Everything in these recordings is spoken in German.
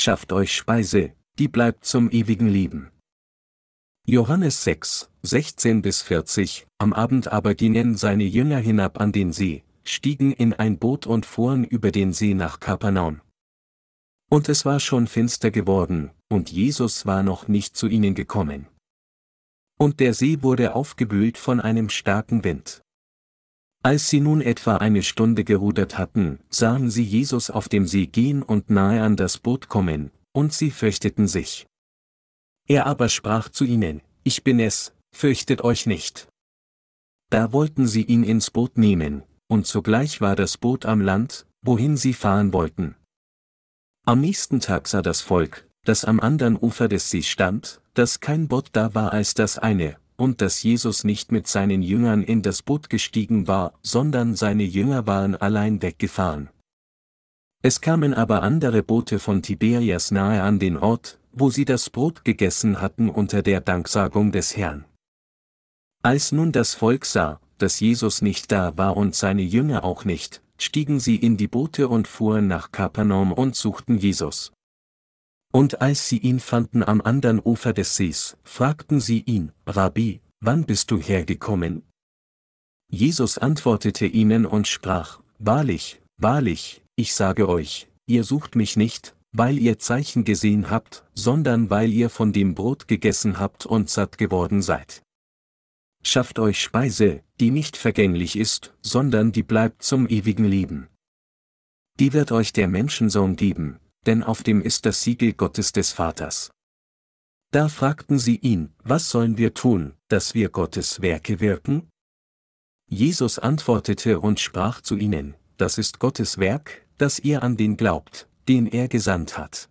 schafft euch Speise, die bleibt zum ewigen Leben. Johannes 6, 16 bis 40, am Abend aber gingen seine Jünger hinab an den See, stiegen in ein Boot und fuhren über den See nach Kapernaum. Und es war schon finster geworden, und Jesus war noch nicht zu ihnen gekommen. Und der See wurde aufgewühlt von einem starken Wind. Als sie nun etwa eine Stunde gerudert hatten, sahen sie Jesus auf dem See gehen und nahe an das Boot kommen, und sie fürchteten sich. Er aber sprach zu ihnen, Ich bin es, fürchtet euch nicht. Da wollten sie ihn ins Boot nehmen, und sogleich war das Boot am Land, wohin sie fahren wollten. Am nächsten Tag sah das Volk, das am anderen Ufer des Sees stand, dass kein Boot da war als das eine, und dass Jesus nicht mit seinen Jüngern in das Boot gestiegen war, sondern seine Jünger waren allein weggefahren. Es kamen aber andere Boote von Tiberias nahe an den Ort, wo sie das Brot gegessen hatten unter der Danksagung des Herrn. Als nun das Volk sah, dass Jesus nicht da war und seine Jünger auch nicht, stiegen sie in die Boote und fuhren nach Kapernaum und suchten Jesus. Und als sie ihn fanden am anderen Ufer des Sees, fragten sie ihn, Rabbi, wann bist du hergekommen? Jesus antwortete ihnen und sprach, Wahrlich, wahrlich, ich sage euch, ihr sucht mich nicht, weil ihr Zeichen gesehen habt, sondern weil ihr von dem Brot gegessen habt und satt geworden seid. Schafft euch Speise, die nicht vergänglich ist, sondern die bleibt zum ewigen Leben. Die wird euch der Menschensohn geben, denn auf dem ist das Siegel Gottes des Vaters. Da fragten sie ihn, was sollen wir tun, dass wir Gottes Werke wirken? Jesus antwortete und sprach zu ihnen, das ist Gottes Werk, dass ihr an den glaubt, den er gesandt hat.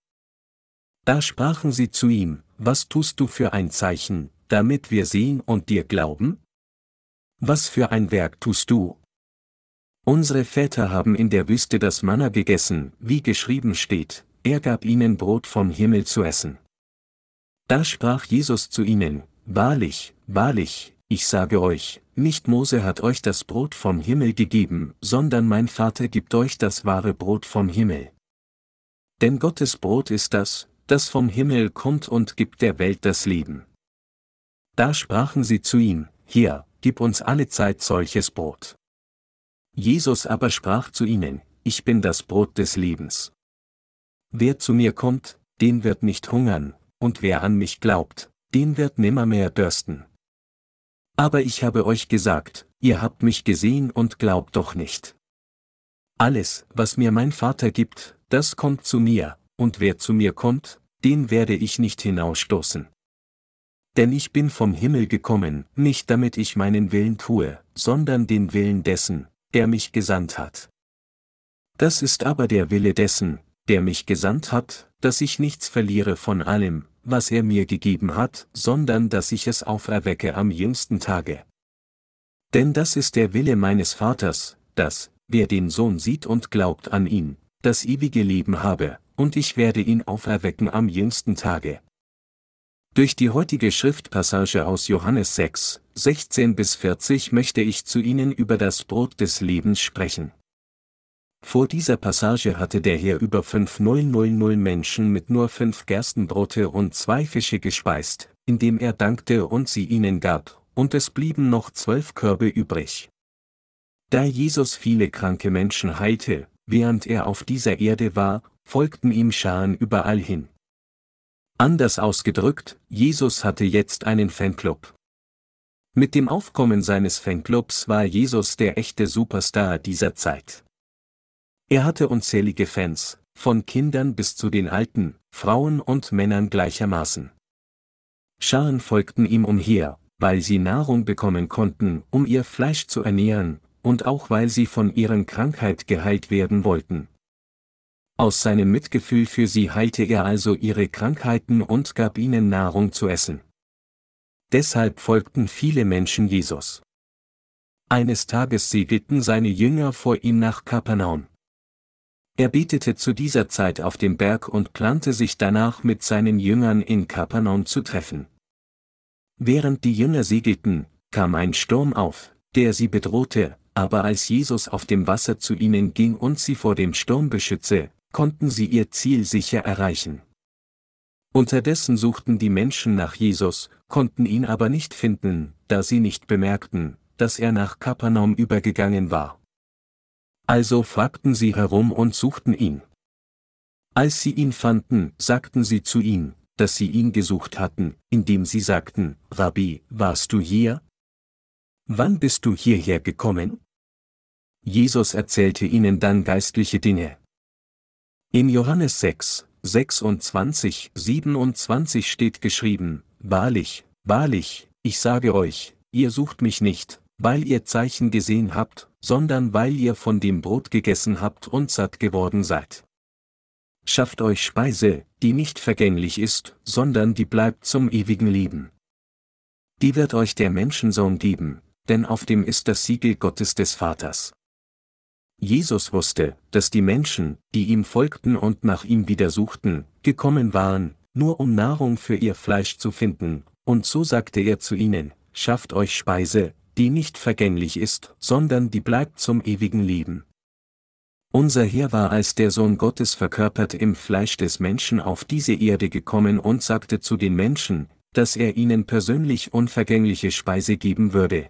Da sprachen sie zu ihm, was tust du für ein Zeichen, damit wir sehen und dir glauben? Was für ein Werk tust du? Unsere Väter haben in der Wüste das Manna gegessen, wie geschrieben steht, er gab ihnen Brot vom Himmel zu essen. Da sprach Jesus zu ihnen, Wahrlich, wahrlich, ich sage euch, nicht Mose hat euch das Brot vom Himmel gegeben, sondern mein Vater gibt euch das wahre Brot vom Himmel. Denn Gottes Brot ist das, das vom Himmel kommt und gibt der Welt das Leben. Da sprachen sie zu ihm, Hier, gib uns alle Zeit solches Brot. Jesus aber sprach zu ihnen, Ich bin das Brot des Lebens. Wer zu mir kommt, den wird nicht hungern, und wer an mich glaubt, den wird nimmermehr dürsten. Aber ich habe euch gesagt, ihr habt mich gesehen und glaubt doch nicht. Alles, was mir mein Vater gibt, das kommt zu mir, und wer zu mir kommt, den werde ich nicht hinausstoßen. Denn ich bin vom Himmel gekommen, nicht damit ich meinen Willen tue, sondern den Willen dessen, der mich gesandt hat. Das ist aber der Wille dessen, der mich gesandt hat, dass ich nichts verliere von allem, was er mir gegeben hat, sondern dass ich es auferwecke am jüngsten Tage. Denn das ist der Wille meines Vaters, dass, wer den Sohn sieht und glaubt an ihn, das ewige Leben habe, und ich werde ihn auferwecken am jüngsten Tage. Durch die heutige Schriftpassage aus Johannes 6, 16 bis 40 möchte ich zu Ihnen über das Brot des Lebens sprechen. Vor dieser Passage hatte der Herr über 5000 Menschen mit nur fünf Gerstenbrote und zwei Fische gespeist, indem er dankte und sie ihnen gab, und es blieben noch zwölf Körbe übrig. Da Jesus viele kranke Menschen heilte, während er auf dieser Erde war, folgten ihm Scharen überall hin. Anders ausgedrückt, Jesus hatte jetzt einen Fanclub. Mit dem Aufkommen seines Fanclubs war Jesus der echte Superstar dieser Zeit. Er hatte unzählige Fans, von Kindern bis zu den Alten, Frauen und Männern gleichermaßen. Scharen folgten ihm umher, weil sie Nahrung bekommen konnten, um ihr Fleisch zu ernähren, und auch weil sie von ihren Krankheit geheilt werden wollten. Aus seinem Mitgefühl für sie heilte er also ihre Krankheiten und gab ihnen Nahrung zu essen. Deshalb folgten viele Menschen Jesus. Eines Tages segelten seine Jünger vor ihm nach Kapernaum. Er betete zu dieser Zeit auf dem Berg und plante sich danach mit seinen Jüngern in Kapernaum zu treffen. Während die Jünger segelten, kam ein Sturm auf, der sie bedrohte, aber als Jesus auf dem Wasser zu ihnen ging und sie vor dem Sturm beschütze, konnten sie ihr Ziel sicher erreichen. Unterdessen suchten die Menschen nach Jesus, konnten ihn aber nicht finden, da sie nicht bemerkten, dass er nach Kapernaum übergegangen war. Also fragten sie herum und suchten ihn. Als sie ihn fanden, sagten sie zu ihm, dass sie ihn gesucht hatten, indem sie sagten, Rabbi, warst du hier? Wann bist du hierher gekommen? Jesus erzählte ihnen dann geistliche Dinge. In Johannes 6, 26, 27 steht geschrieben, Wahrlich, wahrlich, ich sage euch, ihr sucht mich nicht, weil ihr Zeichen gesehen habt, sondern weil ihr von dem Brot gegessen habt und satt geworden seid. Schafft euch Speise, die nicht vergänglich ist, sondern die bleibt zum ewigen Leben. Die wird euch der Menschensohn geben, denn auf dem ist das Siegel Gottes des Vaters. Jesus wusste, dass die Menschen, die ihm folgten und nach ihm wieder suchten, gekommen waren, nur um Nahrung für ihr Fleisch zu finden, und so sagte er zu ihnen, schafft euch Speise, die nicht vergänglich ist, sondern die bleibt zum ewigen Leben. Unser Herr war als der Sohn Gottes verkörpert im Fleisch des Menschen auf diese Erde gekommen und sagte zu den Menschen, dass er ihnen persönlich unvergängliche Speise geben würde.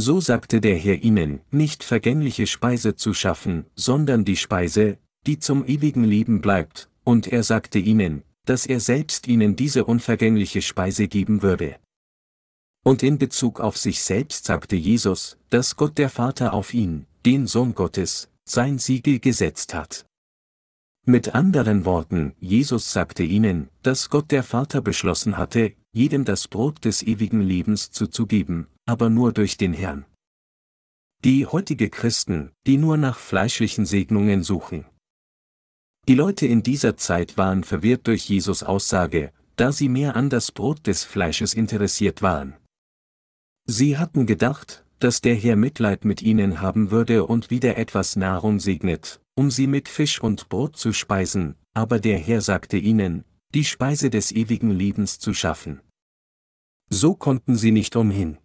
So sagte der Herr ihnen, nicht vergängliche Speise zu schaffen, sondern die Speise, die zum ewigen Leben bleibt, und er sagte ihnen, dass er selbst ihnen diese unvergängliche Speise geben würde. Und in Bezug auf sich selbst sagte Jesus, dass Gott der Vater auf ihn, den Sohn Gottes, sein Siegel gesetzt hat. Mit anderen Worten, Jesus sagte ihnen, dass Gott der Vater beschlossen hatte, jedem das Brot des ewigen Lebens zuzugeben, aber nur durch den Herrn. Die heutige Christen, die nur nach fleischlichen Segnungen suchen. Die Leute in dieser Zeit waren verwirrt durch Jesus Aussage, da sie mehr an das Brot des Fleisches interessiert waren. Sie hatten gedacht, dass der Herr Mitleid mit ihnen haben würde und wieder etwas Nahrung segnet, um sie mit Fisch und Brot zu speisen, aber der Herr sagte ihnen, die Speise des ewigen Lebens zu schaffen. So konnten sie nicht umhin,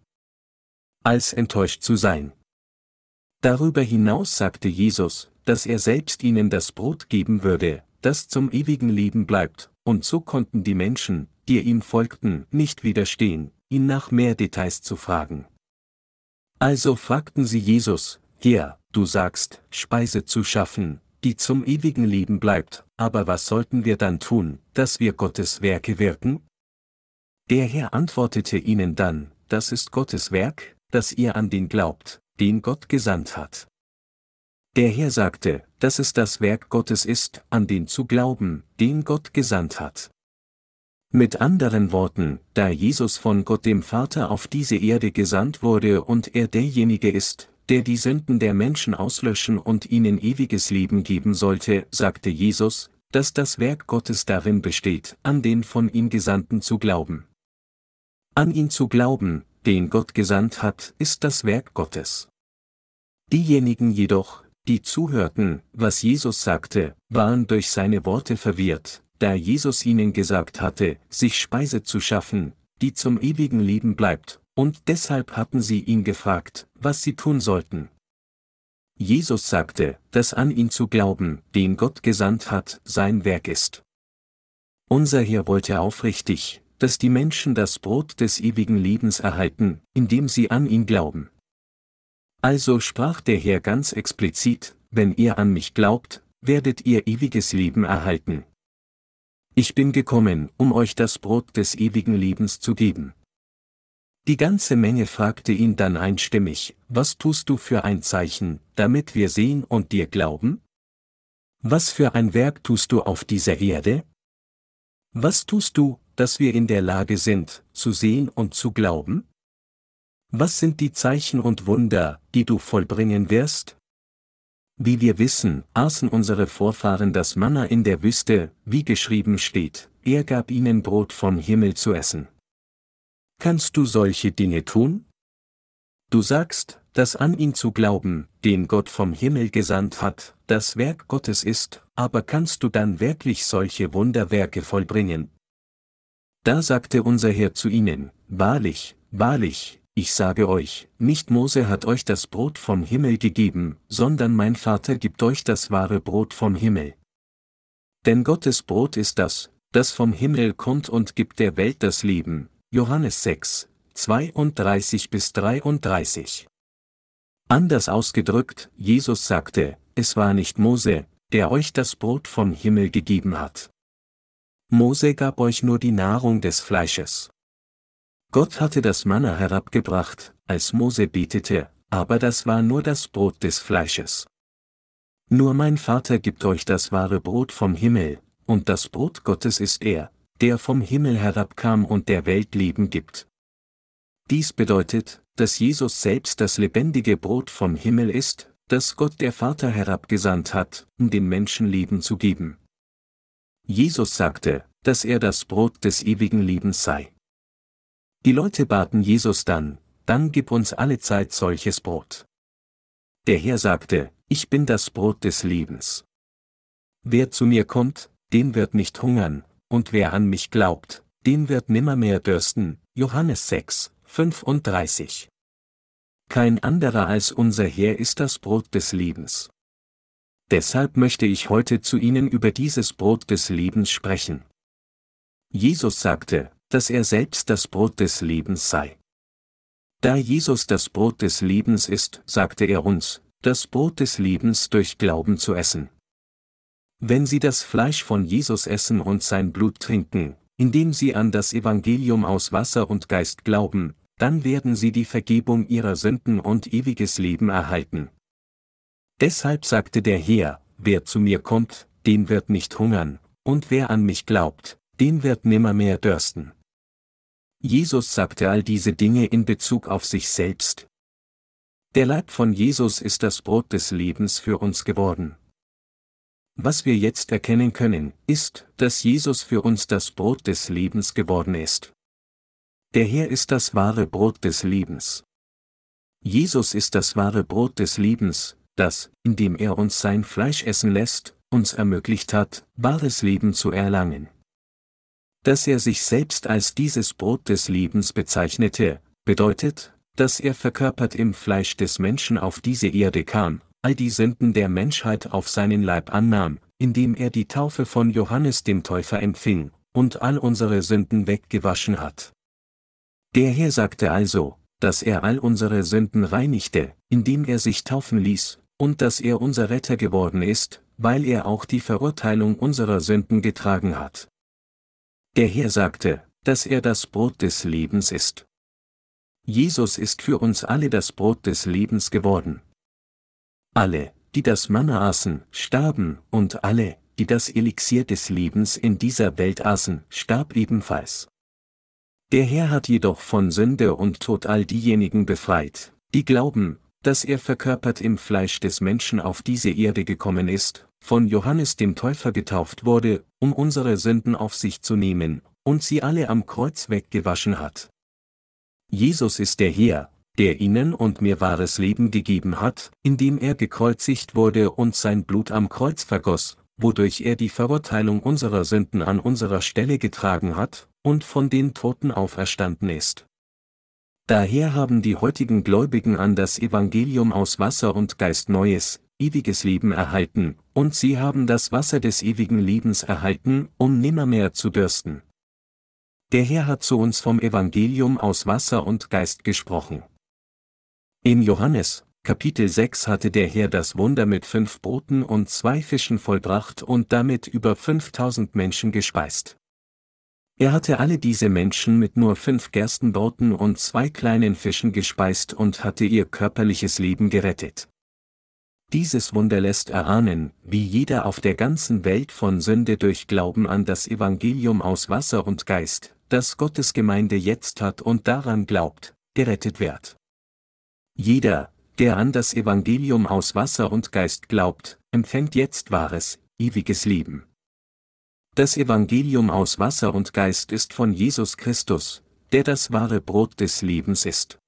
als enttäuscht zu sein. Darüber hinaus sagte Jesus, dass er selbst ihnen das Brot geben würde, das zum ewigen Leben bleibt, und so konnten die Menschen, die ihm folgten, nicht widerstehen, ihn nach mehr Details zu fragen. Also fragten sie Jesus, Herr, du sagst, Speise zu schaffen, die zum ewigen Leben bleibt, aber was sollten wir dann tun, dass wir Gottes Werke wirken? Der Herr antwortete ihnen dann, das ist Gottes Werk, dass ihr an den glaubt, den Gott gesandt hat. Der Herr sagte, dass es das Werk Gottes ist, an den zu glauben, den Gott gesandt hat. Mit anderen Worten, da Jesus von Gott dem Vater auf diese Erde gesandt wurde und er derjenige ist, der die Sünden der Menschen auslöschen und ihnen ewiges Leben geben sollte, sagte Jesus, dass das Werk Gottes darin besteht, an den von ihm Gesandten zu glauben. An ihn zu glauben, den Gott gesandt hat, ist das Werk Gottes. Diejenigen jedoch, die zuhörten, was Jesus sagte, waren durch seine Worte verwirrt, da Jesus ihnen gesagt hatte, sich Speise zu schaffen, die zum ewigen Leben bleibt, und deshalb hatten sie ihn gefragt, was sie tun sollten. Jesus sagte, dass an ihn zu glauben, den Gott gesandt hat, sein Werk ist. Unser Herr wollte aufrichtig, dass die Menschen das Brot des ewigen Lebens erhalten, indem sie an ihn glauben. Also sprach der Herr ganz explizit, wenn ihr an mich glaubt, werdet ihr ewiges Leben erhalten. Ich bin gekommen, um euch das Brot des ewigen Lebens zu geben. Die ganze Menge fragte ihn dann einstimmig, was tust du für ein Zeichen, damit wir sehen und dir glauben? Was für ein Werk tust du auf dieser Erde? Was tust du, dass wir in der Lage sind, zu sehen und zu glauben? Was sind die Zeichen und Wunder, die du vollbringen wirst? Wie wir wissen, aßen unsere Vorfahren das Manna in der Wüste, wie geschrieben steht, er gab ihnen Brot vom Himmel zu essen. Kannst du solche Dinge tun? Du sagst, dass an ihn zu glauben, den Gott vom Himmel gesandt hat, das Werk Gottes ist, aber kannst du dann wirklich solche Wunderwerke vollbringen? Da sagte unser Herr zu ihnen, Wahrlich, wahrlich, ich sage euch, nicht Mose hat euch das Brot vom Himmel gegeben, sondern mein Vater gibt euch das wahre Brot vom Himmel. Denn Gottes Brot ist das, das vom Himmel kommt und gibt der Welt das Leben. Johannes 6, 32 bis 33. Anders ausgedrückt, Jesus sagte, es war nicht Mose, der euch das Brot vom Himmel gegeben hat. Mose gab euch nur die Nahrung des Fleisches. Gott hatte das Manna herabgebracht, als Mose betete, aber das war nur das Brot des Fleisches. Nur mein Vater gibt euch das wahre Brot vom Himmel, und das Brot Gottes ist er, der vom Himmel herabkam und der Welt Leben gibt. Dies bedeutet, dass Jesus selbst das lebendige Brot vom Himmel ist, das Gott der Vater herabgesandt hat, um den Menschen Leben zu geben. Jesus sagte, dass er das Brot des ewigen Lebens sei. Die Leute baten Jesus dann, dann gib uns alle Zeit solches Brot. Der Herr sagte, ich bin das Brot des Lebens. Wer zu mir kommt, den wird nicht hungern, und wer an mich glaubt, den wird nimmermehr dürsten. Johannes 6, 35. Kein anderer als unser Herr ist das Brot des Lebens. Deshalb möchte ich heute zu Ihnen über dieses Brot des Lebens sprechen. Jesus sagte, dass er selbst das Brot des Lebens sei. Da Jesus das Brot des Lebens ist, sagte er uns, das Brot des Lebens durch Glauben zu essen. Wenn Sie das Fleisch von Jesus essen und sein Blut trinken, indem Sie an das Evangelium aus Wasser und Geist glauben, dann werden Sie die Vergebung Ihrer Sünden und ewiges Leben erhalten. Deshalb sagte der Herr, wer zu mir kommt, den wird nicht hungern, und wer an mich glaubt, den wird nimmermehr dürsten. Jesus sagte all diese Dinge in Bezug auf sich selbst. Der Leib von Jesus ist das Brot des Lebens für uns geworden. Was wir jetzt erkennen können, ist, dass Jesus für uns das Brot des Lebens geworden ist. Der Herr ist das wahre Brot des Lebens. Jesus ist das wahre Brot des Lebens, das, indem er uns sein Fleisch essen lässt, uns ermöglicht hat, wahres Leben zu erlangen. Dass er sich selbst als dieses Brot des Lebens bezeichnete, bedeutet, dass er verkörpert im Fleisch des Menschen auf diese Erde kam, all die Sünden der Menschheit auf seinen Leib annahm, indem er die Taufe von Johannes dem Täufer empfing, und all unsere Sünden weggewaschen hat. Der Herr sagte also, dass er all unsere Sünden reinigte, indem er sich taufen ließ, und dass er unser Retter geworden ist, weil er auch die Verurteilung unserer Sünden getragen hat. Der Herr sagte, dass er das Brot des Lebens ist. Jesus ist für uns alle das Brot des Lebens geworden. Alle, die das Manna aßen, starben, und alle, die das Elixier des Lebens in dieser Welt aßen, starb ebenfalls. Der Herr hat jedoch von Sünde und Tod all diejenigen befreit, die glauben, dass er verkörpert im Fleisch des Menschen auf diese Erde gekommen ist, von Johannes dem Täufer getauft wurde, um unsere Sünden auf sich zu nehmen, und sie alle am Kreuz weggewaschen hat. Jesus ist der Herr, der ihnen und mir wahres Leben gegeben hat, indem er gekreuzigt wurde und sein Blut am Kreuz vergoss, wodurch er die Verurteilung unserer Sünden an unserer Stelle getragen hat, und von den Toten auferstanden ist. Daher haben die heutigen Gläubigen an das Evangelium aus Wasser und Geist neues, ewiges Leben erhalten, und sie haben das Wasser des ewigen Lebens erhalten, um nimmermehr zu dürsten. Der Herr hat zu uns vom Evangelium aus Wasser und Geist gesprochen. In Johannes, Kapitel 6 hatte der Herr das Wunder mit fünf Broten und zwei Fischen vollbracht und damit über 5000 Menschen gespeist. Er hatte alle diese Menschen mit nur fünf Gerstenbroten und zwei kleinen Fischen gespeist und hatte ihr körperliches Leben gerettet. Dieses Wunder lässt erahnen, wie jeder auf der ganzen Welt von Sünde durch Glauben an das Evangelium aus Wasser und Geist, das Gottes Gemeinde jetzt hat und daran glaubt, gerettet wird. Jeder, der an das Evangelium aus Wasser und Geist glaubt, empfängt jetzt wahres, ewiges Leben. Das Evangelium aus Wasser und Geist ist von Jesus Christus, der das wahre Brot des Lebens ist.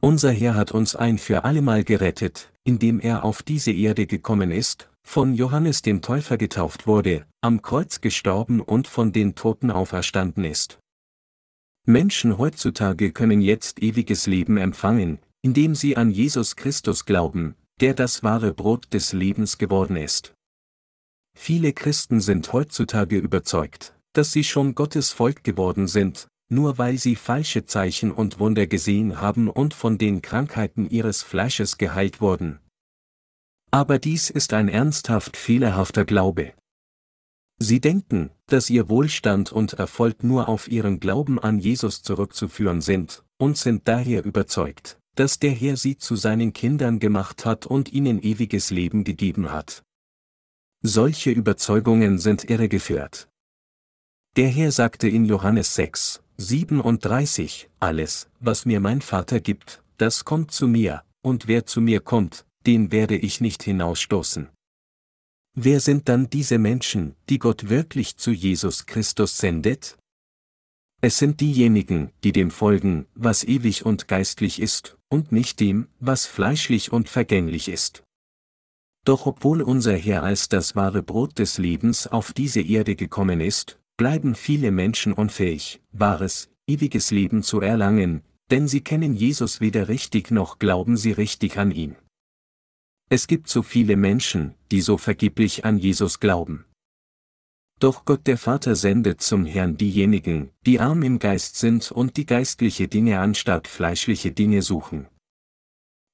Unser Herr hat uns ein für allemal gerettet, indem er auf diese Erde gekommen ist, von Johannes dem Täufer getauft wurde, am Kreuz gestorben und von den Toten auferstanden ist. Menschen heutzutage können jetzt ewiges Leben empfangen, indem sie an Jesus Christus glauben, der das wahre Brot des Lebens geworden ist. Viele Christen sind heutzutage überzeugt, dass sie schon Gottes Volk geworden sind, nur weil sie falsche Zeichen und Wunder gesehen haben und von den Krankheiten ihres Fleisches geheilt wurden. Aber dies ist ein ernsthaft fehlerhafter Glaube. Sie denken, dass ihr Wohlstand und Erfolg nur auf ihren Glauben an Jesus zurückzuführen sind, und sind daher überzeugt, dass der Herr sie zu seinen Kindern gemacht hat und ihnen ewiges Leben gegeben hat. Solche Überzeugungen sind irregeführt. Der Herr sagte in Johannes 6, 37, Alles, was mir mein Vater gibt, das kommt zu mir, und wer zu mir kommt, den werde ich nicht hinausstoßen. Wer sind dann diese Menschen, die Gott wirklich zu Jesus Christus sendet? Es sind diejenigen, die dem folgen, was ewig und geistlich ist, und nicht dem, was fleischlich und vergänglich ist. Doch obwohl unser Herr als das wahre Brot des Lebens auf diese Erde gekommen ist, bleiben viele Menschen unfähig, wahres, ewiges Leben zu erlangen, denn sie kennen Jesus weder richtig noch glauben sie richtig an ihn. Es gibt so viele Menschen, die so vergeblich an Jesus glauben. Doch Gott der Vater sendet zum Herrn diejenigen, die arm im Geist sind und die geistliche Dinge anstatt fleischliche Dinge suchen.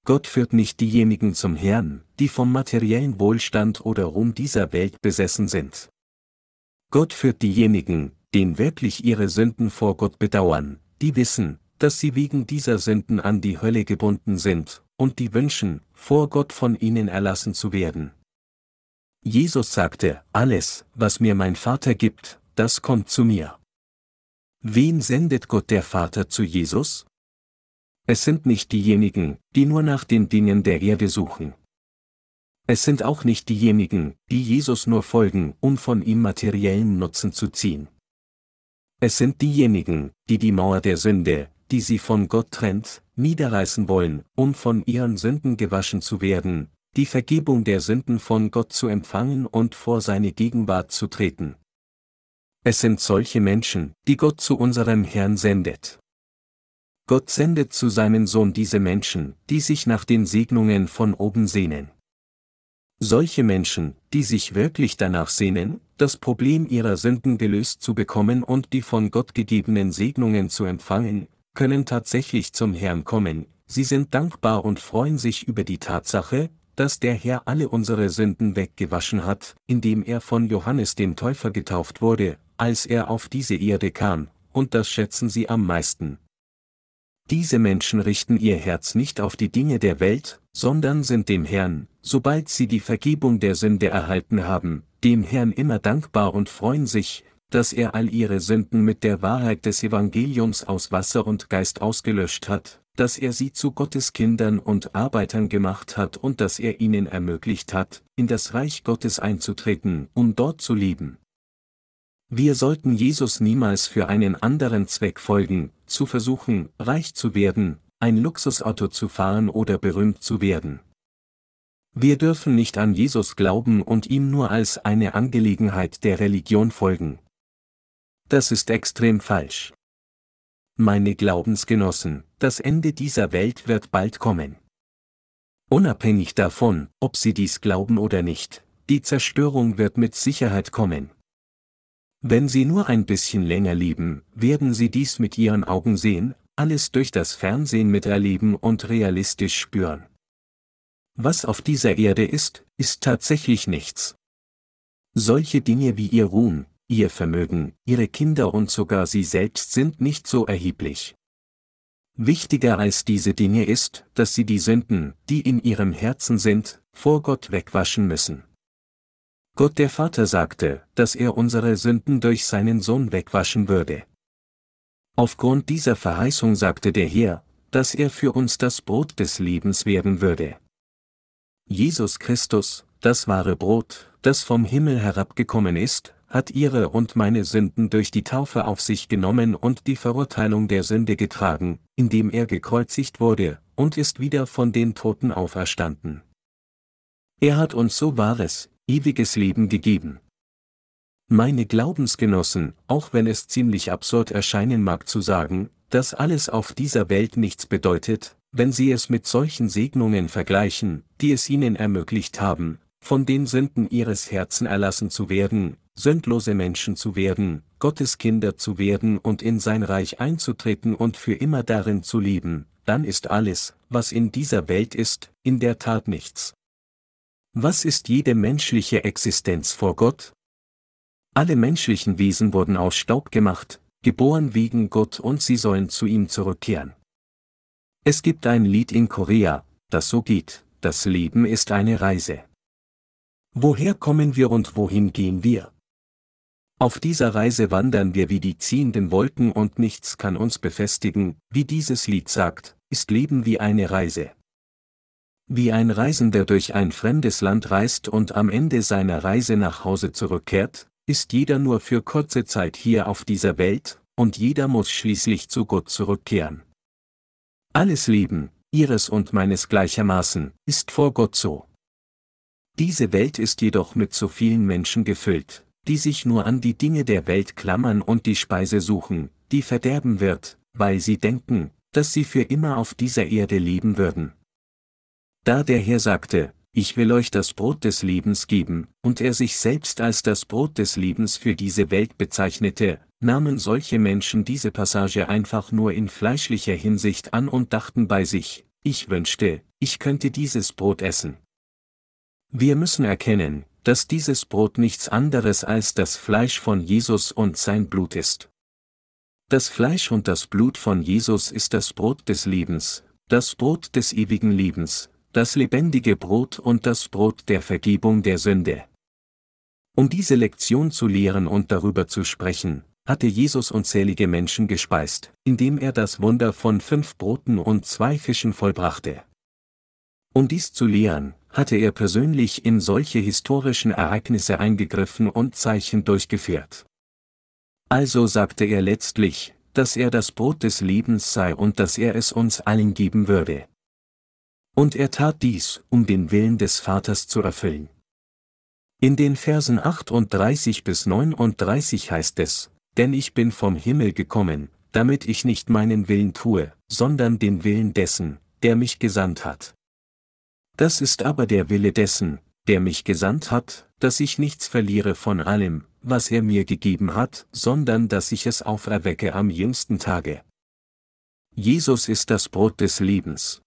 Gott führt nicht diejenigen zum Herrn, die vom materiellen Wohlstand oder Ruhm dieser Welt besessen sind. Gott führt diejenigen, den wirklich ihre Sünden vor Gott bedauern, die wissen, dass sie wegen dieser Sünden an die Hölle gebunden sind, und die wünschen, vor Gott von ihnen erlassen zu werden. Jesus sagte, alles, was mir mein Vater gibt, das kommt zu mir. Wen sendet Gott der Vater zu Jesus? Es sind nicht diejenigen, die nur nach den Dingen der Erde suchen. Es sind auch nicht diejenigen, die Jesus nur folgen, um von ihm materiellen Nutzen zu ziehen. Es sind diejenigen, die die Mauer der Sünde, die sie von Gott trennt, niederreißen wollen, um von ihren Sünden gewaschen zu werden, die Vergebung der Sünden von Gott zu empfangen und vor seine Gegenwart zu treten. Es sind solche Menschen, die Gott zu unserem Herrn sendet. Gott sendet zu seinem Sohn diese Menschen, die sich nach den Segnungen von oben sehnen. Solche Menschen, die sich wirklich danach sehnen, das Problem ihrer Sünden gelöst zu bekommen und die von Gott gegebenen Segnungen zu empfangen, können tatsächlich zum Herrn kommen, sie sind dankbar und freuen sich über die Tatsache, dass der Herr alle unsere Sünden weggewaschen hat, indem er von Johannes dem Täufer getauft wurde, als er auf diese Erde kam, und das schätzen sie am meisten. Diese Menschen richten ihr Herz nicht auf die Dinge der Welt, sondern sind dem Herrn, sobald sie die Vergebung der Sünde erhalten haben, dem Herrn immer dankbar und freuen sich, dass er all ihre Sünden mit der Wahrheit des Evangeliums aus Wasser und Geist ausgelöscht hat, dass er sie zu Gottes Kindern und Arbeitern gemacht hat und dass er ihnen ermöglicht hat, in das Reich Gottes einzutreten, um dort zu leben. Wir sollten Jesus niemals für einen anderen Zweck folgen, zu versuchen, reich zu werden, ein Luxusauto zu fahren oder berühmt zu werden. Wir dürfen nicht an Jesus glauben und ihm nur als eine Angelegenheit der Religion folgen. Das ist extrem falsch. Meine Glaubensgenossen, das Ende dieser Welt wird bald kommen. Unabhängig davon, ob Sie dies glauben oder nicht, die Zerstörung wird mit Sicherheit kommen. Wenn Sie nur ein bisschen länger leben, werden Sie dies mit Ihren Augen sehen, alles durch das Fernsehen miterleben und realistisch spüren. Was auf dieser Erde ist, ist tatsächlich nichts. Solche Dinge wie Ihr Ruhm, Ihr Vermögen, Ihre Kinder und sogar Sie selbst sind nicht so erheblich. Wichtiger als diese Dinge ist, dass Sie die Sünden, die in Ihrem Herzen sind, vor Gott wegwaschen müssen. Gott der Vater sagte, dass er unsere Sünden durch seinen Sohn wegwaschen würde. Aufgrund dieser Verheißung sagte der Herr, dass er für uns das Brot des Lebens werden würde. Jesus Christus, das wahre Brot, das vom Himmel herabgekommen ist, hat ihre und meine Sünden durch die Taufe auf sich genommen und die Verurteilung der Sünde getragen, indem er gekreuzigt wurde, und ist wieder von den Toten auferstanden. Er hat uns so wahres, ewiges Leben gegeben. Meine Glaubensgenossen, auch wenn es ziemlich absurd erscheinen mag zu sagen, dass alles auf dieser Welt nichts bedeutet, wenn Sie es mit solchen Segnungen vergleichen, die es Ihnen ermöglicht haben, von den Sünden Ihres Herzen erlassen zu werden, sündlose Menschen zu werden, Gottes Kinder zu werden und in sein Reich einzutreten und für immer darin zu leben, dann ist alles, was in dieser Welt ist, in der Tat nichts. Was ist jede menschliche Existenz vor Gott? Alle menschlichen Wesen wurden aus Staub gemacht, geboren wegen Gott und sie sollen zu ihm zurückkehren. Es gibt ein Lied in Korea, das so geht, das Leben ist eine Reise. Woher kommen wir und wohin gehen wir? Auf dieser Reise wandern wir wie die ziehenden Wolken und nichts kann uns befestigen, wie dieses Lied sagt, ist Leben wie eine Reise. Wie ein Reisender durch ein fremdes Land reist und am Ende seiner Reise nach Hause zurückkehrt, ist jeder nur für kurze Zeit hier auf dieser Welt, und jeder muss schließlich zu Gott zurückkehren. Alles Leben, ihres und meines gleichermaßen, ist vor Gott so. Diese Welt ist jedoch mit so vielen Menschen gefüllt, die sich nur an die Dinge der Welt klammern und die Speise suchen, die verderben wird, weil sie denken, dass sie für immer auf dieser Erde leben würden. Da der Herr sagte, ich will euch das Brot des Lebens geben, und er sich selbst als das Brot des Lebens für diese Welt bezeichnete, nahmen solche Menschen diese Passage einfach nur in fleischlicher Hinsicht an und dachten bei sich, ich wünschte, ich könnte dieses Brot essen. Wir müssen erkennen, dass dieses Brot nichts anderes als das Fleisch von Jesus und sein Blut ist. Das Fleisch und das Blut von Jesus ist das Brot des Lebens, das Brot des ewigen Lebens, das lebendige Brot und das Brot der Vergebung der Sünde. Um diese Lektion zu lehren und darüber zu sprechen, hatte Jesus unzählige Menschen gespeist, indem er das Wunder von fünf Broten und zwei Fischen vollbrachte. Um dies zu lehren, hatte er persönlich in solche historischen Ereignisse eingegriffen und Zeichen durchgeführt. Also sagte er letztlich, dass er das Brot des Lebens sei und dass er es uns allen geben würde. Und er tat dies, um den Willen des Vaters zu erfüllen. In den Versen 38 bis 39 heißt es, denn ich bin vom Himmel gekommen, damit ich nicht meinen Willen tue, sondern den Willen dessen, der mich gesandt hat. Das ist aber der Wille dessen, der mich gesandt hat, dass ich nichts verliere von allem, was er mir gegeben hat, sondern dass ich es auferwecke am jüngsten Tage. Jesus ist das Brot des Lebens.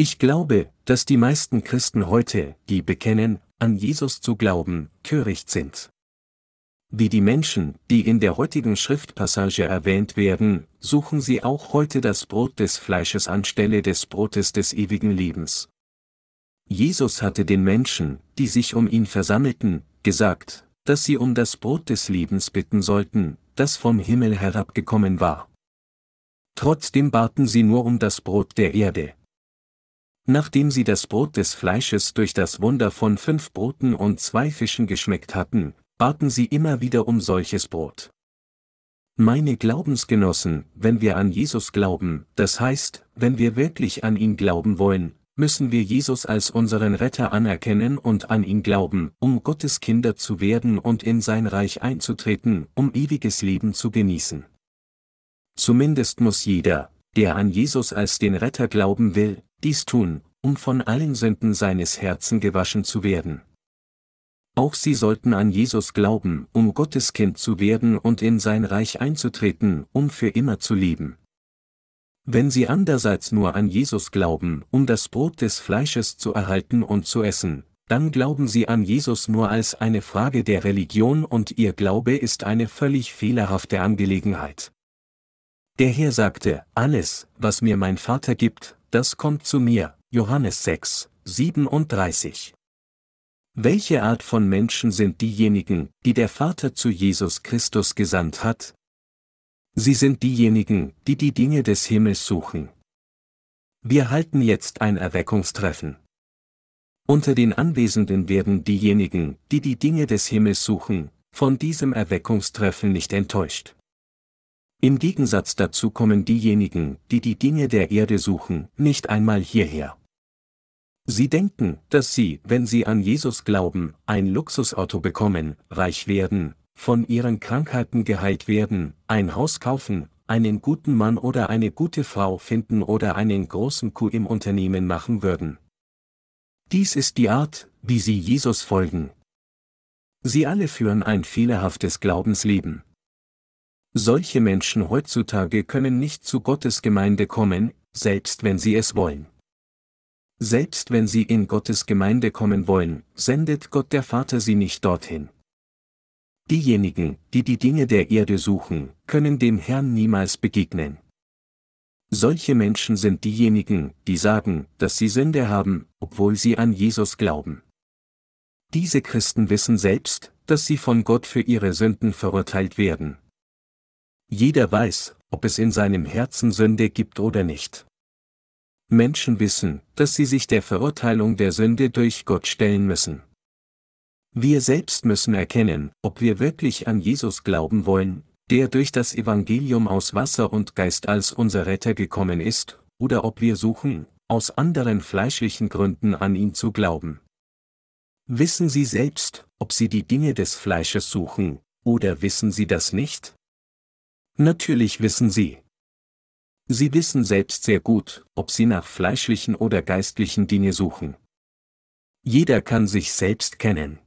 Ich glaube, dass die meisten Christen heute, die bekennen, an Jesus zu glauben, töricht sind. Wie die Menschen, die in der heutigen Schriftpassage erwähnt werden, suchen sie auch heute das Brot des Fleisches anstelle des Brotes des ewigen Lebens. Jesus hatte den Menschen, die sich um ihn versammelten, gesagt, dass sie um das Brot des Lebens bitten sollten, das vom Himmel herabgekommen war. Trotzdem baten sie nur um das Brot der Erde. Nachdem sie das Brot des Fleisches durch das Wunder von fünf Broten und zwei Fischen geschmeckt hatten, baten sie immer wieder um solches Brot. Meine Glaubensgenossen, wenn wir an Jesus glauben, das heißt, wenn wir wirklich an ihn glauben wollen, müssen wir Jesus als unseren Retter anerkennen und an ihn glauben, um Gottes Kinder zu werden und in sein Reich einzutreten, um ewiges Leben zu genießen. Zumindest muss jeder, der an Jesus als den Retter glauben will, dies tun, um von allen Sünden seines Herzen gewaschen zu werden. Auch sie sollten an Jesus glauben, um Gottes Kind zu werden und in sein Reich einzutreten, um für immer zu leben. Wenn sie andererseits nur an Jesus glauben, um das Brot des Fleisches zu erhalten und zu essen, dann glauben sie an Jesus nur als eine Frage der Religion und ihr Glaube ist eine völlig fehlerhafte Angelegenheit. Der Herr sagte, alles, was mir mein Vater gibt, das kommt zu mir, Johannes 6, 37. Welche Art von Menschen sind diejenigen, die der Vater zu Jesus Christus gesandt hat? Sie sind diejenigen, die die Dinge des Himmels suchen. Wir halten jetzt ein Erweckungstreffen. Unter den Anwesenden werden diejenigen, die die Dinge des Himmels suchen, von diesem Erweckungstreffen nicht enttäuscht. Im Gegensatz dazu kommen diejenigen, die die Dinge der Erde suchen, nicht einmal hierher. Sie denken, dass sie, wenn sie an Jesus glauben, ein Luxusauto bekommen, reich werden, von ihren Krankheiten geheilt werden, ein Haus kaufen, einen guten Mann oder eine gute Frau finden oder einen großen Coup im Unternehmen machen würden. Dies ist die Art, wie sie Jesus folgen. Sie alle führen ein fehlerhaftes Glaubensleben. Solche Menschen heutzutage können nicht zu Gottes Gemeinde kommen, selbst wenn sie es wollen. Selbst wenn sie in Gottes Gemeinde kommen wollen, sendet Gott der Vater sie nicht dorthin. Diejenigen, die die Dinge der Erde suchen, können dem Herrn niemals begegnen. Solche Menschen sind diejenigen, die sagen, dass sie Sünde haben, obwohl sie an Jesus glauben. Diese Christen wissen selbst, dass sie von Gott für ihre Sünden verurteilt werden. Jeder weiß, ob es in seinem Herzen Sünde gibt oder nicht. Menschen wissen, dass sie sich der Verurteilung der Sünde durch Gott stellen müssen. Wir selbst müssen erkennen, ob wir wirklich an Jesus glauben wollen, der durch das Evangelium aus Wasser und Geist als unser Retter gekommen ist, oder ob wir suchen, aus anderen fleischlichen Gründen an ihn zu glauben. Wissen Sie selbst, ob Sie die Dinge des Fleisches suchen, oder wissen Sie das nicht? Natürlich wissen Sie. Sie wissen selbst sehr gut, ob sie nach fleischlichen oder geistlichen Dinge suchen. Jeder kann sich selbst kennen.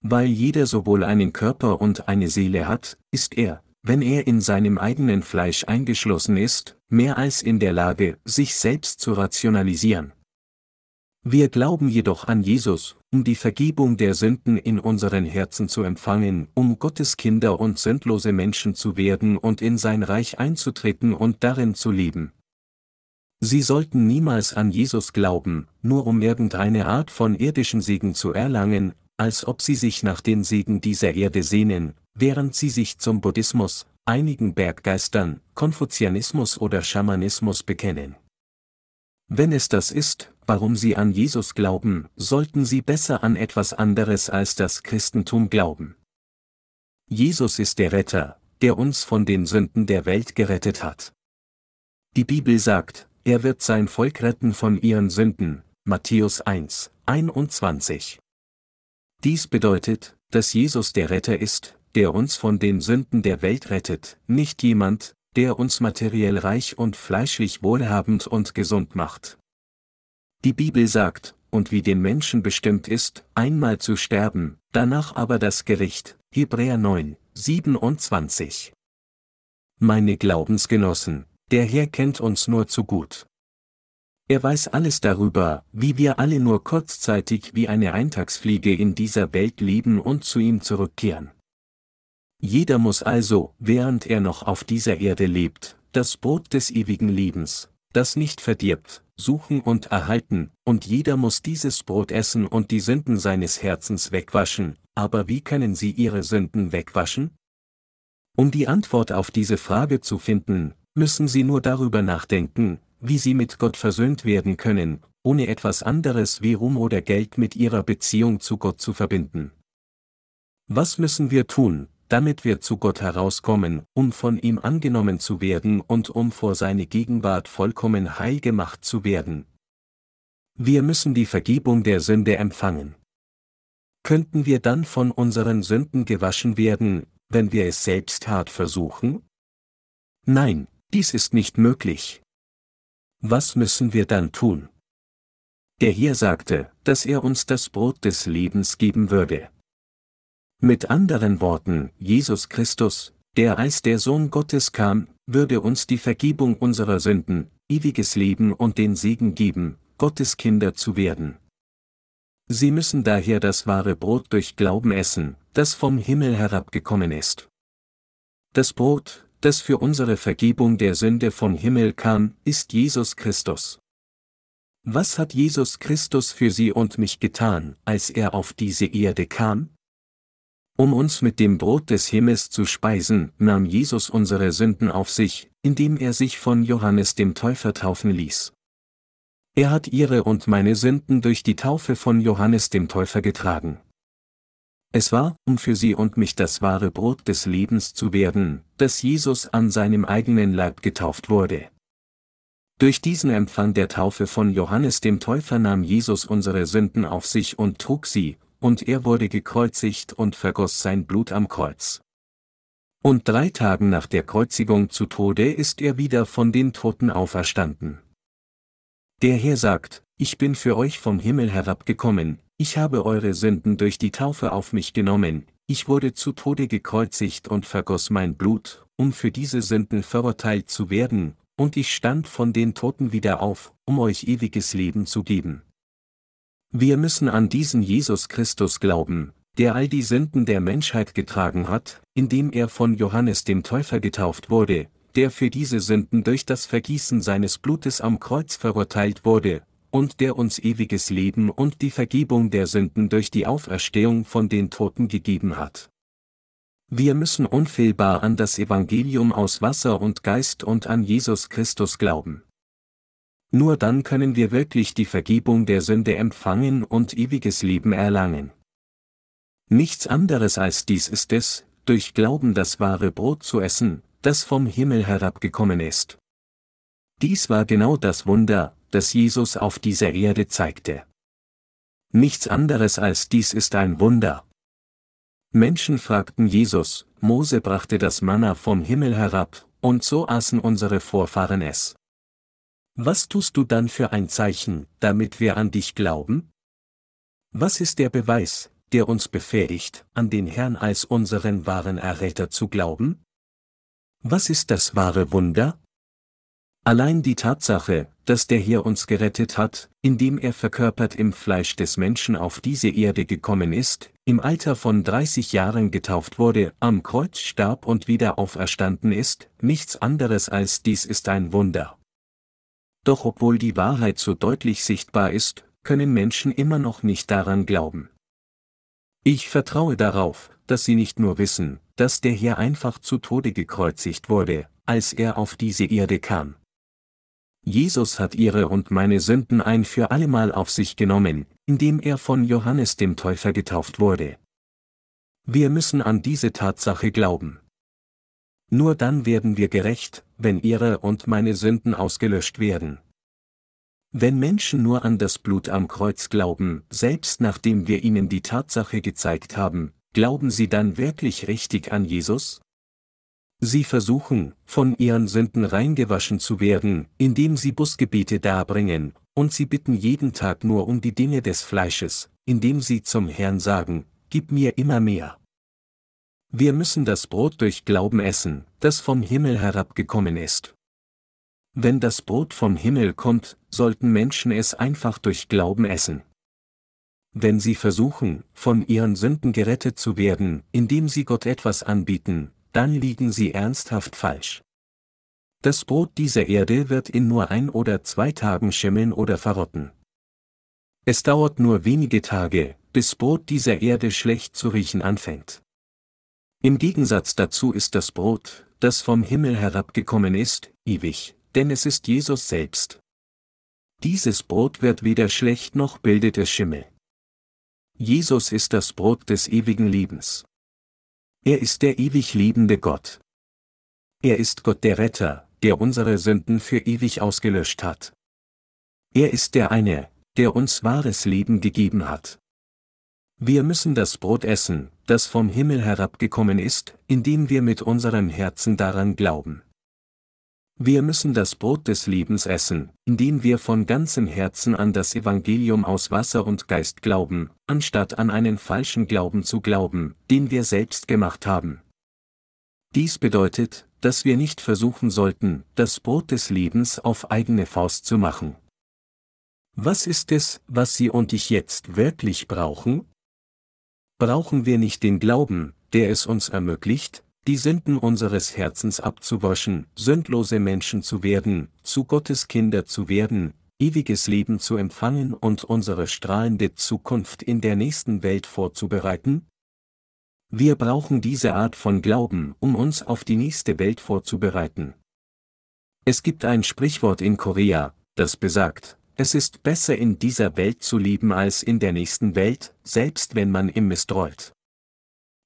Weil jeder sowohl einen Körper und eine Seele hat, ist er, wenn er in seinem eigenen Fleisch eingeschlossen ist, mehr als in der Lage, sich selbst zu rationalisieren. Wir glauben jedoch an Jesus, um die Vergebung der Sünden in unseren Herzen zu empfangen, um Gottes Kinder und sündlose Menschen zu werden und in sein Reich einzutreten und darin zu leben. Sie sollten niemals an Jesus glauben, nur um irgendeine Art von irdischen Segen zu erlangen, als ob sie sich nach den Segen dieser Erde sehnen, während sie sich zum Buddhismus, einigen Berggeistern, Konfuzianismus oder Schamanismus bekennen. Wenn es das ist, warum Sie an Jesus glauben, sollten Sie besser an etwas anderes als das Christentum glauben. Jesus ist der Retter, der uns von den Sünden der Welt gerettet hat. Die Bibel sagt, er wird sein Volk retten von ihren Sünden, Matthäus 1, 21. Dies bedeutet, dass Jesus der Retter ist, der uns von den Sünden der Welt rettet, nicht jemand, der uns materiell reich und fleischlich wohlhabend und gesund macht. Die Bibel sagt, und wie den Menschen bestimmt ist, einmal zu sterben, danach aber das Gericht, Hebräer 9, 27. Meine Glaubensgenossen, der Herr kennt uns nur zu gut. Er weiß alles darüber, wie wir alle nur kurzzeitig wie eine Eintagsfliege in dieser Welt leben und zu ihm zurückkehren. Jeder muss also, während er noch auf dieser Erde lebt, das Brot des ewigen Lebens, das nicht verdirbt, suchen und erhalten, und jeder muss dieses Brot essen und die Sünden seines Herzens wegwaschen, aber wie können sie ihre Sünden wegwaschen? Um die Antwort auf diese Frage zu finden, müssen sie nur darüber nachdenken, wie sie mit Gott versöhnt werden können, ohne etwas anderes wie Ruhm oder Geld mit ihrer Beziehung zu Gott zu verbinden. Was müssen wir tun, damit wir zu Gott herauskommen, um von ihm angenommen zu werden und um vor seine Gegenwart vollkommen heil gemacht zu werden. Wir müssen die Vergebung der Sünde empfangen. Könnten wir dann von unseren Sünden gewaschen werden, wenn wir es selbst hart versuchen? Nein, dies ist nicht möglich. Was müssen wir dann tun? Der Herr sagte, dass er uns das Brot des Lebens geben würde. Mit anderen Worten, Jesus Christus, der als der Sohn Gottes kam, würde uns die Vergebung unserer Sünden, ewiges Leben und den Segen geben, Gottes Kinder zu werden. Sie müssen daher das wahre Brot durch Glauben essen, das vom Himmel herabgekommen ist. Das Brot, das für unsere Vergebung der Sünde vom Himmel kam, ist Jesus Christus. Was hat Jesus Christus für Sie und mich getan, als er auf diese Erde kam? Um uns mit dem Brot des Himmels zu speisen, nahm Jesus unsere Sünden auf sich, indem er sich von Johannes dem Täufer taufen ließ. Er hat ihre und meine Sünden durch die Taufe von Johannes dem Täufer getragen. Es war, um für sie und mich das wahre Brot des Lebens zu werden, dass Jesus an seinem eigenen Leib getauft wurde. Durch diesen Empfang der Taufe von Johannes dem Täufer nahm Jesus unsere Sünden auf sich und trug sie, und er wurde gekreuzigt und vergoss sein Blut am Kreuz. Und drei Tagen nach der Kreuzigung zu Tode ist er wieder von den Toten auferstanden. Der Herr sagt, ich bin für euch vom Himmel herabgekommen, ich habe eure Sünden durch die Taufe auf mich genommen, ich wurde zu Tode gekreuzigt und vergoss mein Blut, um für diese Sünden verurteilt zu werden, und ich stand von den Toten wieder auf, um euch ewiges Leben zu geben. Wir müssen an diesen Jesus Christus glauben, der all die Sünden der Menschheit getragen hat, indem er von Johannes dem Täufer getauft wurde, der für diese Sünden durch das Vergießen seines Blutes am Kreuz verurteilt wurde, und der uns ewiges Leben und die Vergebung der Sünden durch die Auferstehung von den Toten gegeben hat. Wir müssen unfehlbar an das Evangelium aus Wasser und Geist und an Jesus Christus glauben. Nur dann können wir wirklich die Vergebung der Sünde empfangen und ewiges Leben erlangen. Nichts anderes als dies ist es, durch Glauben das wahre Brot zu essen, das vom Himmel herabgekommen ist. Dies war genau das Wunder, das Jesus auf dieser Erde zeigte. Nichts anderes als dies ist ein Wunder. Menschen fragten Jesus, Mose brachte das Manna vom Himmel herab, und so aßen unsere Vorfahren es. Was tust du dann für ein Zeichen, damit wir an dich glauben? Was ist der Beweis, der uns befähigt, an den Herrn als unseren wahren Erretter zu glauben? Was ist das wahre Wunder? Allein die Tatsache, dass der Herr uns gerettet hat, indem er verkörpert im Fleisch des Menschen auf diese Erde gekommen ist, im Alter von 30 Jahren getauft wurde, am Kreuz starb und wieder auferstanden ist, nichts anderes als dies ist ein Wunder. Doch obwohl die Wahrheit so deutlich sichtbar ist, können Menschen immer noch nicht daran glauben. Ich vertraue darauf, dass sie nicht nur wissen, dass der Herr einfach zu Tode gekreuzigt wurde, als er auf diese Erde kam. Jesus hat ihre und meine Sünden ein für allemal auf sich genommen, indem er von Johannes dem Täufer getauft wurde. Wir müssen an diese Tatsache glauben. Nur dann werden wir gerecht, wenn ihre und meine Sünden ausgelöscht werden. Wenn Menschen nur an das Blut am Kreuz glauben, selbst nachdem wir ihnen die Tatsache gezeigt haben, glauben sie dann wirklich richtig an Jesus? Sie versuchen, von ihren Sünden reingewaschen zu werden, indem sie Busgebete darbringen, und sie bitten jeden Tag nur um die Dinge des Fleisches, indem sie zum Herrn sagen, Gib mir immer mehr. Wir müssen das Brot durch Glauben essen, das vom Himmel herabgekommen ist. Wenn das Brot vom Himmel kommt, sollten Menschen es einfach durch Glauben essen. Wenn sie versuchen, von ihren Sünden gerettet zu werden, indem sie Gott etwas anbieten, dann liegen sie ernsthaft falsch. Das Brot dieser Erde wird in nur ein oder zwei Tagen schimmeln oder verrotten. Es dauert nur wenige Tage, bis Brot dieser Erde schlecht zu riechen anfängt. Im Gegensatz dazu ist das Brot, das vom Himmel herabgekommen ist, ewig, denn es ist Jesus selbst. Dieses Brot wird weder schlecht noch bildet es Schimmel. Jesus ist das Brot des ewigen Lebens. Er ist der ewig liebende Gott. Er ist Gott der Retter, der unsere Sünden für ewig ausgelöscht hat. Er ist der eine, der uns wahres Leben gegeben hat. Wir müssen das Brot essen, das vom Himmel herabgekommen ist, indem wir mit unserem Herzen daran glauben. Wir müssen das Brot des Lebens essen, indem wir von ganzem Herzen an das Evangelium aus Wasser und Geist glauben, anstatt an einen falschen Glauben zu glauben, den wir selbst gemacht haben. Dies bedeutet, dass wir nicht versuchen sollten, das Brot des Lebens auf eigene Faust zu machen. Was ist es, was Sie und ich jetzt wirklich brauchen? Brauchen wir nicht den Glauben, der es uns ermöglicht, die Sünden unseres Herzens abzuwaschen, sündlose Menschen zu werden, zu Gottes Kinder zu werden, ewiges Leben zu empfangen und unsere strahlende Zukunft in der nächsten Welt vorzubereiten? Wir brauchen diese Art von Glauben, um uns auf die nächste Welt vorzubereiten. Es gibt ein Sprichwort in Korea, das besagt, es ist besser in dieser Welt zu leben als in der nächsten Welt, selbst wenn man im Mist rollt.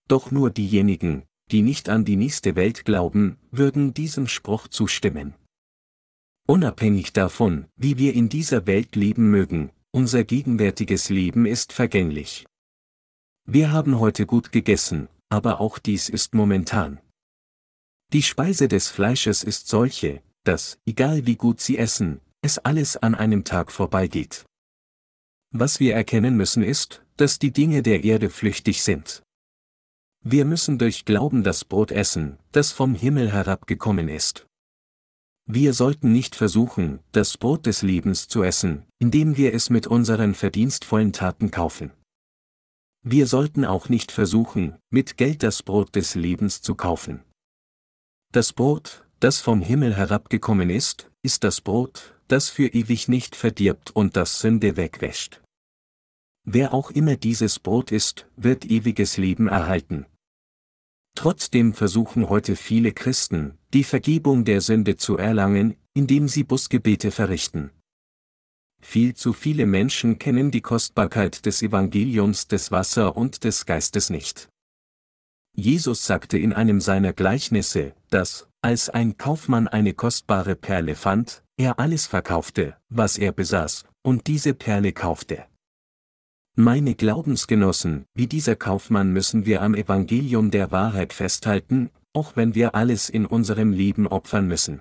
Doch nur diejenigen, die nicht an die nächste Welt glauben, würden diesem Spruch zustimmen. Unabhängig davon, wie wir in dieser Welt leben mögen, unser gegenwärtiges Leben ist vergänglich. Wir haben heute gut gegessen, aber auch dies ist momentan. Die Speise des Fleisches ist solche, dass, egal wie gut sie essen, es alles an einem Tag vorbeigeht. Was wir erkennen müssen ist, dass die Dinge der Erde flüchtig sind. Wir müssen durch Glauben das Brot essen, das vom Himmel herabgekommen ist. Wir sollten nicht versuchen, das Brot des Lebens zu essen, indem wir es mit unseren verdienstvollen Taten kaufen. Wir sollten auch nicht versuchen, mit Geld das Brot des Lebens zu kaufen. Das Brot, das vom Himmel herabgekommen ist, ist das Brot, das für ewig nicht verdirbt und das Sünde wegwäscht. Wer auch immer dieses Brot isst, wird ewiges Leben erhalten. Trotzdem versuchen heute viele Christen, die Vergebung der Sünde zu erlangen, indem sie Busgebete verrichten. Viel zu viele Menschen kennen die Kostbarkeit des Evangeliums des Wasser und des Geistes nicht. Jesus sagte in einem seiner Gleichnisse, dass, als ein Kaufmann eine kostbare Perle fand, er alles verkaufte, was er besaß, und diese Perle kaufte. Meine Glaubensgenossen, wie dieser Kaufmann müssen wir am Evangelium der Wahrheit festhalten, auch wenn wir alles in unserem Leben opfern müssen.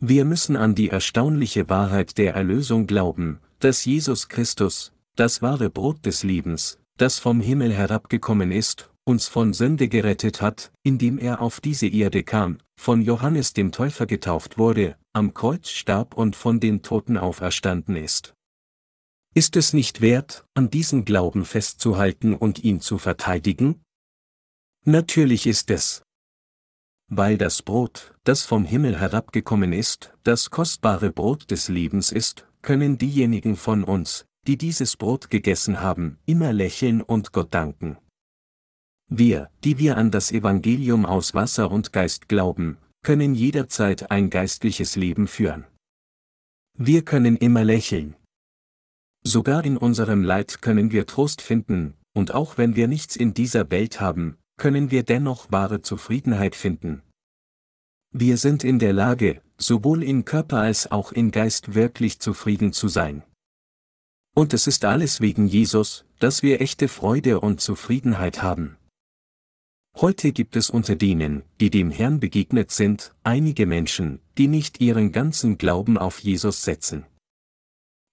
Wir müssen an die erstaunliche Wahrheit der Erlösung glauben, dass Jesus Christus, das wahre Brot des Lebens, das vom Himmel herabgekommen ist, uns von Sünde gerettet hat, indem er auf diese Erde kam, von Johannes dem Täufer getauft wurde, am Kreuz starb und von den Toten auferstanden ist. Ist es nicht wert, an diesem Glauben festzuhalten und ihn zu verteidigen? Natürlich ist es. Weil das Brot, das vom Himmel herabgekommen ist, das kostbare Brot des Lebens ist, können diejenigen von uns, die dieses Brot gegessen haben, immer lächeln und Gott danken. Wir, die wir an das Evangelium aus Wasser und Geist glauben, können jederzeit ein geistliches Leben führen. Wir können immer lächeln. Sogar in unserem Leid können wir Trost finden, und auch wenn wir nichts in dieser Welt haben, können wir dennoch wahre Zufriedenheit finden. Wir sind in der Lage, sowohl in Körper als auch in Geist wirklich zufrieden zu sein. Und es ist alles wegen Jesus, dass wir echte Freude und Zufriedenheit haben. Heute gibt es unter denen, die dem Herrn begegnet sind, einige Menschen, die nicht ihren ganzen Glauben auf Jesus setzen.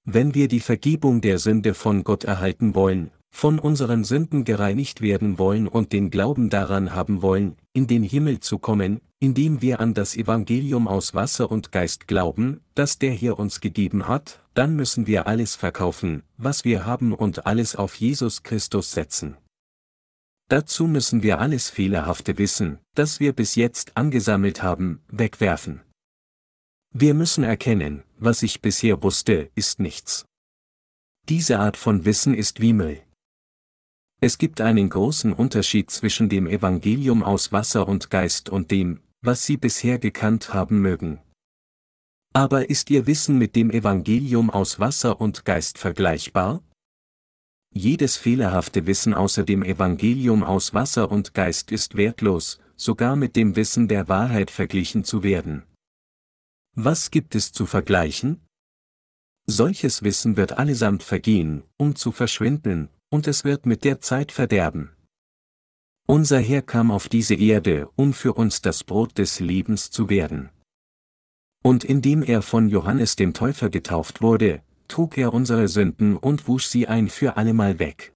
Wenn wir die Vergebung der Sünde von Gott erhalten wollen, von unseren Sünden gereinigt werden wollen und den Glauben daran haben wollen, in den Himmel zu kommen, indem wir an das Evangelium aus Wasser und Geist glauben, das der Herr uns gegeben hat, dann müssen wir alles verkaufen, was wir haben und alles auf Jesus Christus setzen. Dazu müssen wir alles Fehlerhafte Wissen, das wir bis jetzt angesammelt haben, wegwerfen. Wir müssen erkennen, was ich bisher wusste, ist nichts. Diese Art von Wissen ist wie Müll. Es gibt einen großen Unterschied zwischen dem Evangelium aus Wasser und Geist und dem, was Sie bisher gekannt haben mögen. Aber ist Ihr Wissen mit dem Evangelium aus Wasser und Geist vergleichbar? Jedes fehlerhafte Wissen außer dem Evangelium aus Wasser und Geist ist wertlos, sogar mit dem Wissen der Wahrheit verglichen zu werden. Was gibt es zu vergleichen? Solches Wissen wird allesamt vergehen, um zu verschwinden, und es wird mit der Zeit verderben. Unser Herr kam auf diese Erde, um für uns das Brot des Lebens zu werden. Und indem er von Johannes dem Täufer getauft wurde, trug er unsere Sünden und wusch sie ein für allemal weg.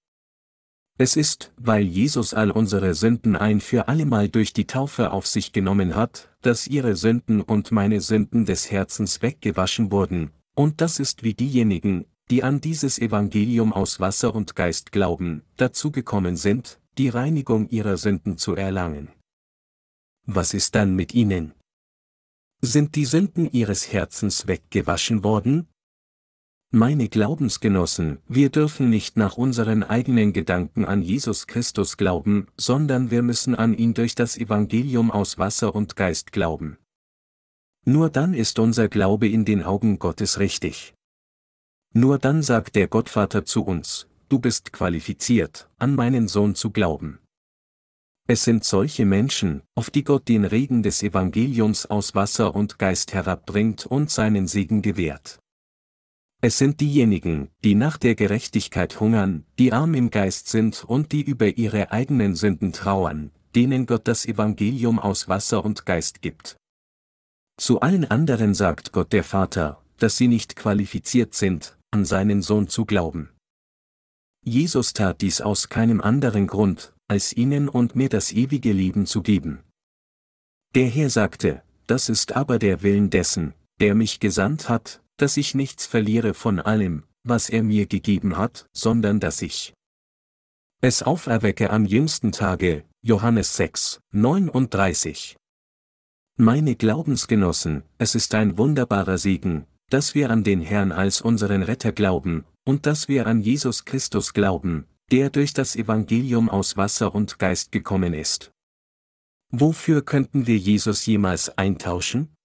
Es ist, weil Jesus all unsere Sünden ein für allemal durch die Taufe auf sich genommen hat, dass ihre Sünden und meine Sünden des Herzens weggewaschen wurden, und das ist wie diejenigen, die an dieses Evangelium aus Wasser und Geist glauben, dazu gekommen sind, die Reinigung ihrer Sünden zu erlangen. Was ist dann mit ihnen? Sind die Sünden ihres Herzens weggewaschen worden? Meine Glaubensgenossen, wir dürfen nicht nach unseren eigenen Gedanken an Jesus Christus glauben, sondern wir müssen an ihn durch das Evangelium aus Wasser und Geist glauben. Nur dann ist unser Glaube in den Augen Gottes richtig. Nur dann sagt der Gottvater zu uns, du bist qualifiziert, an meinen Sohn zu glauben. Es sind solche Menschen, auf die Gott den Regen des Evangeliums aus Wasser und Geist herabbringt und seinen Segen gewährt. Es sind diejenigen, die nach der Gerechtigkeit hungern, die arm im Geist sind und die über ihre eigenen Sünden trauern, denen Gott das Evangelium aus Wasser und Geist gibt. Zu allen anderen sagt Gott der Vater, dass sie nicht qualifiziert sind, an seinen Sohn zu glauben. Jesus tat dies aus keinem anderen Grund, als ihnen und mir das ewige Leben zu geben. Der Herr sagte, das ist aber der Willen dessen, der mich gesandt hat, dass ich nichts verliere von allem, was er mir gegeben hat, sondern dass ich es auferwecke am jüngsten Tage, Johannes 6, 39. Meine Glaubensgenossen, es ist ein wunderbarer Segen, dass wir an den Herrn als unseren Retter glauben, und dass wir an Jesus Christus glauben, der durch das Evangelium aus Wasser und Geist gekommen ist. Wofür könnten wir Jesus jemals eintauschen?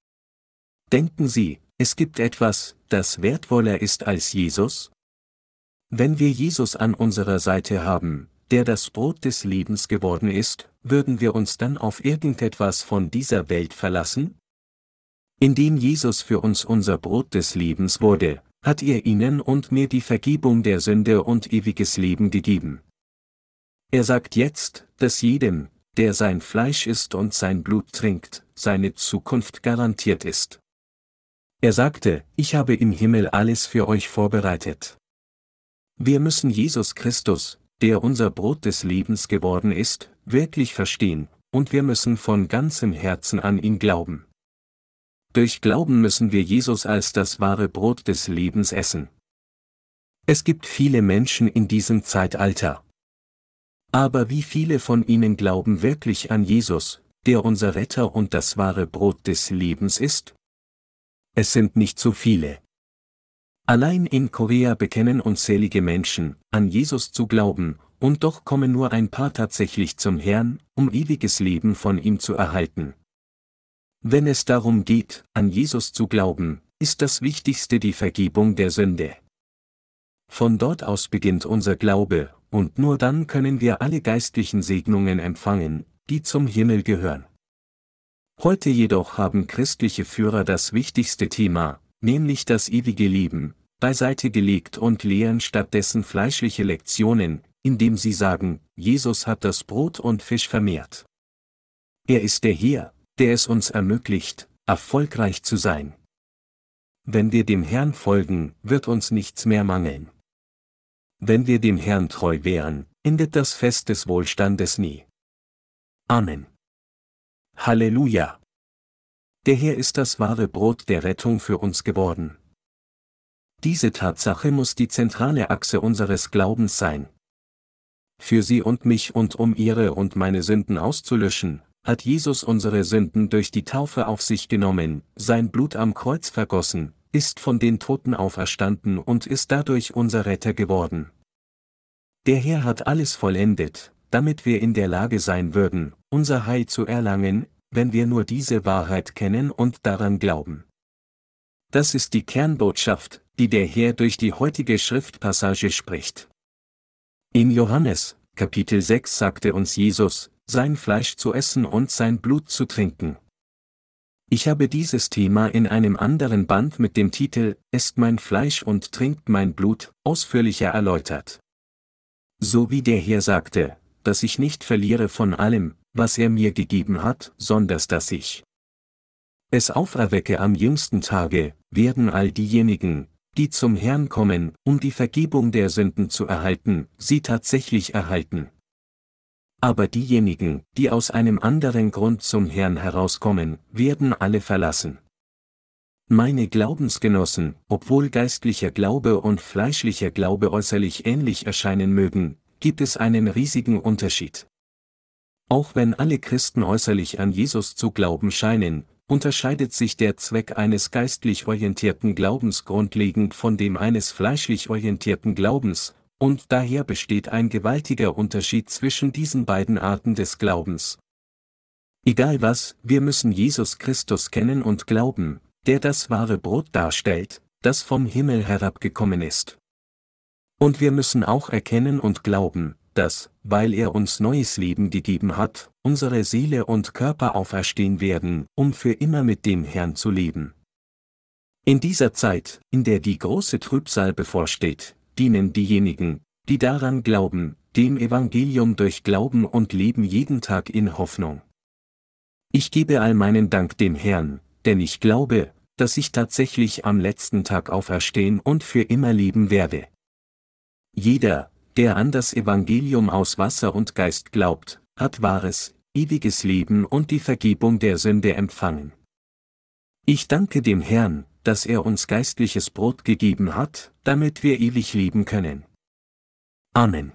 Denken Sie, es gibt etwas, das wertvoller ist als Jesus? Wenn wir Jesus an unserer Seite haben, der das Brot des Lebens geworden ist, würden wir uns dann auf irgendetwas von dieser Welt verlassen? Indem Jesus für uns unser Brot des Lebens wurde, hat er ihnen und mir die Vergebung der Sünde und ewiges Leben gegeben. Er sagt jetzt, dass jedem, der sein Fleisch isst und sein Blut trinkt, seine Zukunft garantiert ist. Er sagte, ich habe im Himmel alles für euch vorbereitet. Wir müssen Jesus Christus, der unser Brot des Lebens geworden ist, wirklich verstehen, und wir müssen von ganzem Herzen an ihn glauben. Durch Glauben müssen wir Jesus als das wahre Brot des Lebens essen. Es gibt viele Menschen in diesem Zeitalter. Aber wie viele von ihnen glauben wirklich an Jesus, der unser Retter und das wahre Brot des Lebens ist? Es sind nicht so viele. Allein in Korea bekennen unzählige Menschen, an Jesus zu glauben, und doch kommen nur ein paar tatsächlich zum Herrn, um ewiges Leben von ihm zu erhalten. Wenn es darum geht, an Jesus zu glauben, ist das Wichtigste die Vergebung der Sünde. Von dort aus beginnt unser Glaube, und nur dann können wir alle geistlichen Segnungen empfangen, die zum Himmel gehören. Heute jedoch haben christliche Führer das wichtigste Thema, nämlich das ewige Leben, beiseite gelegt und lehren stattdessen fleischliche Lektionen, indem sie sagen, Jesus hat das Brot und Fisch vermehrt. Er ist der Herr, der es uns ermöglicht, erfolgreich zu sein. Wenn wir dem Herrn folgen, wird uns nichts mehr mangeln. Wenn wir dem Herrn treu wären, endet das Fest des Wohlstandes nie. Amen. Halleluja. Der Herr ist das wahre Brot der Rettung für uns geworden. Diese Tatsache muss die zentrale Achse unseres Glaubens sein. Für sie und mich und um ihre und meine Sünden auszulöschen, hat Jesus unsere Sünden durch die Taufe auf sich genommen, sein Blut am Kreuz vergossen, ist von den Toten auferstanden und ist dadurch unser Retter geworden. Der Herr hat alles vollendet, damit wir in der Lage sein würden, unser Heil zu erlangen, wenn wir nur diese Wahrheit kennen und daran glauben. Das ist die Kernbotschaft, die der Herr durch die heutige Schriftpassage spricht. In Johannes, Kapitel 6 sagte uns Jesus, sein Fleisch zu essen und sein Blut zu trinken. Ich habe dieses Thema in einem anderen Band mit dem Titel Esst mein Fleisch und trinkt mein Blut ausführlicher erläutert. So wie der Herr sagte, dass ich nicht verliere von allem, was er mir gegeben hat, sondern dass ich es auferwecke am jüngsten Tage, werden all diejenigen, die zum Herrn kommen, um die Vergebung der Sünden zu erhalten, sie tatsächlich erhalten. Aber diejenigen, die aus einem anderen Grund zum Herrn herauskommen, werden alle verlassen. Meine Glaubensgenossen, obwohl geistlicher Glaube und fleischlicher Glaube äußerlich ähnlich erscheinen mögen, gibt es einen riesigen Unterschied. Auch wenn alle Christen äußerlich an Jesus zu glauben scheinen, unterscheidet sich der Zweck eines geistlich orientierten Glaubens grundlegend von dem eines fleischlich orientierten Glaubens, und daher besteht ein gewaltiger Unterschied zwischen diesen beiden Arten des Glaubens. Egal was, wir müssen Jesus Christus kennen und glauben, der das wahre Brot darstellt, das vom Himmel herabgekommen ist. Und wir müssen auch erkennen und glauben, dass, weil er uns neues Leben gegeben hat, unsere Seele und Körper auferstehen werden, um für immer mit dem Herrn zu leben. In dieser Zeit, in der die große Trübsal bevorsteht, dienen diejenigen, die daran glauben, dem Evangelium durch Glauben und Leben jeden Tag in Hoffnung. Ich gebe all meinen Dank dem Herrn, denn ich glaube, dass ich tatsächlich am letzten Tag auferstehen und für immer leben werde. Jeder, der an das Evangelium aus Wasser und Geist glaubt, hat wahres, ewiges Leben und die Vergebung der Sünde empfangen. Ich danke dem Herrn, dass er uns geistliches Brot gegeben hat, damit wir ewig leben können. Amen.